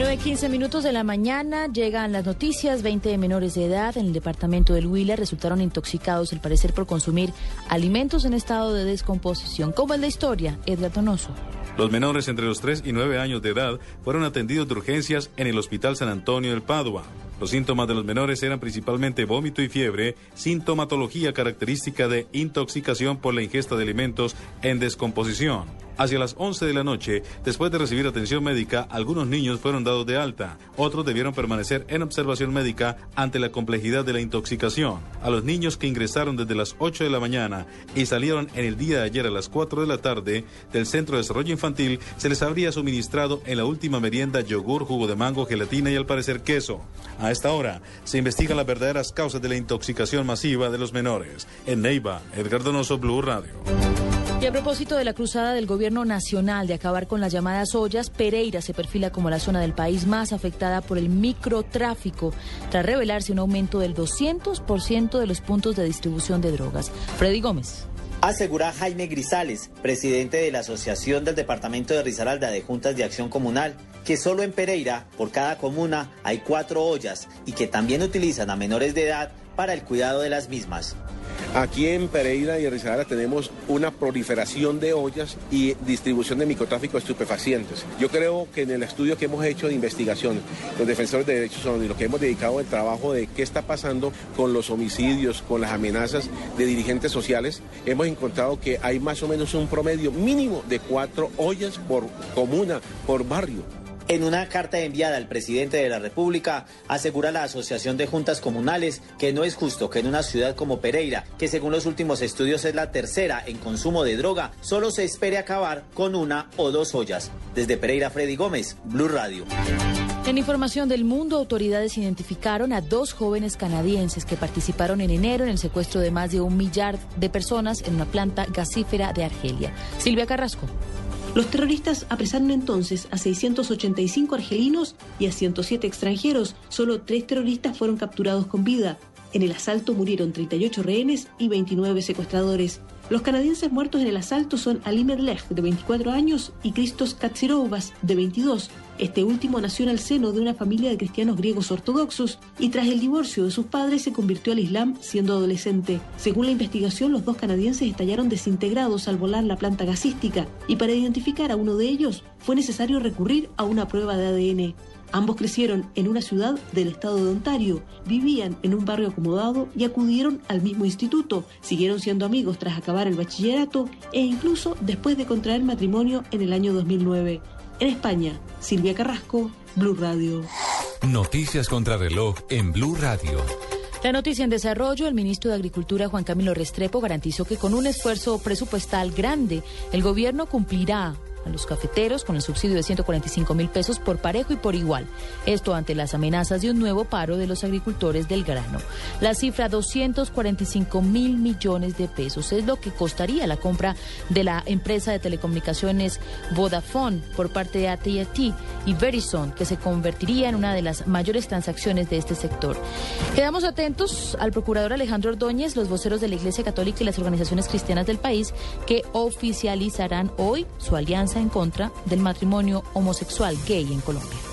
9.15 minutos de la mañana llegan las noticias. 20 menores de edad en el departamento del Huila resultaron intoxicados, al parecer, por consumir alimentos en estado de descomposición. ¿Cómo es la historia? Edgar Donoso. Los menores entre los 3 y 9 años de edad fueron atendidos de urgencias en el Hospital San Antonio del Padua. Los síntomas de los menores eran principalmente vómito y fiebre, sintomatología característica de intoxicación por la ingesta de alimentos en descomposición. Hacia las 11 de la noche, después de recibir atención médica, algunos niños fueron dados de alta. Otros debieron permanecer en observación médica ante la complejidad de la intoxicación. A los niños que ingresaron desde las 8 de la mañana y salieron en el día de ayer a las 4 de la tarde del Centro de Desarrollo Infantil, se les habría suministrado en la última merienda yogur, jugo de mango, gelatina y al parecer queso. Esta hora se investigan las verdaderas causas de la intoxicación masiva de los menores. En Neiva, Edgar Donoso, Blue Radio. Y a propósito de la cruzada del gobierno nacional de acabar con las llamadas ollas, Pereira se perfila como la zona del país más afectada por el microtráfico, tras revelarse un aumento del 200% de los puntos de distribución de drogas. Freddy Gómez. Asegura Jaime Grisales, presidente de la Asociación del Departamento de Risaralda de Juntas de Acción Comunal, que solo en Pereira, por cada comuna, hay cuatro ollas y que también utilizan a menores de edad para el cuidado de las mismas. Aquí en Pereira y en Risaralda tenemos una proliferación de ollas y distribución de microtráfico de estupefacientes. Yo creo que en el estudio que hemos hecho de investigación, los defensores de derechos humanos y lo que hemos dedicado al trabajo de qué está pasando con los homicidios, con las amenazas de dirigentes sociales, hemos encontrado que hay más o menos un promedio mínimo de cuatro ollas por comuna, por barrio. En una carta enviada al presidente de la República, asegura la Asociación de Juntas Comunales que no es justo que en una ciudad como Pereira, que según los últimos estudios es la tercera en consumo de droga, solo se espere acabar con una o dos ollas. Desde Pereira, Freddy Gómez, Blue Radio. En información del mundo, autoridades identificaron a dos jóvenes canadienses que participaron en enero en el secuestro de más de un millar de personas en una planta gasífera de Argelia. Silvia Carrasco. Los terroristas apresaron entonces a 685 argelinos y a 107 extranjeros. Solo tres terroristas fueron capturados con vida. En el asalto murieron 38 rehenes y 29 secuestradores. Los canadienses muertos en el asalto son Ali Medlech, de 24 años, y Christos Katsirovas, de 22. Este último nació en el seno de una familia de cristianos griegos ortodoxos y tras el divorcio de sus padres se convirtió al Islam siendo adolescente. Según la investigación, los dos canadienses estallaron desintegrados al volar la planta gasística y para identificar a uno de ellos fue necesario recurrir a una prueba de ADN. Ambos crecieron en una ciudad del estado de Ontario, vivían en un barrio acomodado y acudieron al mismo instituto, siguieron siendo amigos tras acabar el bachillerato e incluso después de contraer matrimonio en el año 2009. En España, Silvia Carrasco, Blue Radio. Noticias contra reloj en Blue Radio. La noticia en desarrollo, el ministro de Agricultura Juan Camilo Restrepo garantizó que con un esfuerzo presupuestal grande, el gobierno cumplirá a los cafeteros con el subsidio de 145 mil pesos por parejo y por igual. Esto ante las amenazas de un nuevo paro de los agricultores del grano. La cifra 245 mil millones de pesos es lo que costaría la compra de la empresa de telecomunicaciones Vodafone por parte de AT&T y Verizon, que se convertiría en una de las mayores transacciones de este sector. Quedamos atentos al procurador Alejandro Ordóñez, los voceros de la Iglesia Católica y las organizaciones cristianas del país que oficializarán hoy su alianza en contra del matrimonio homosexual gay en Colombia.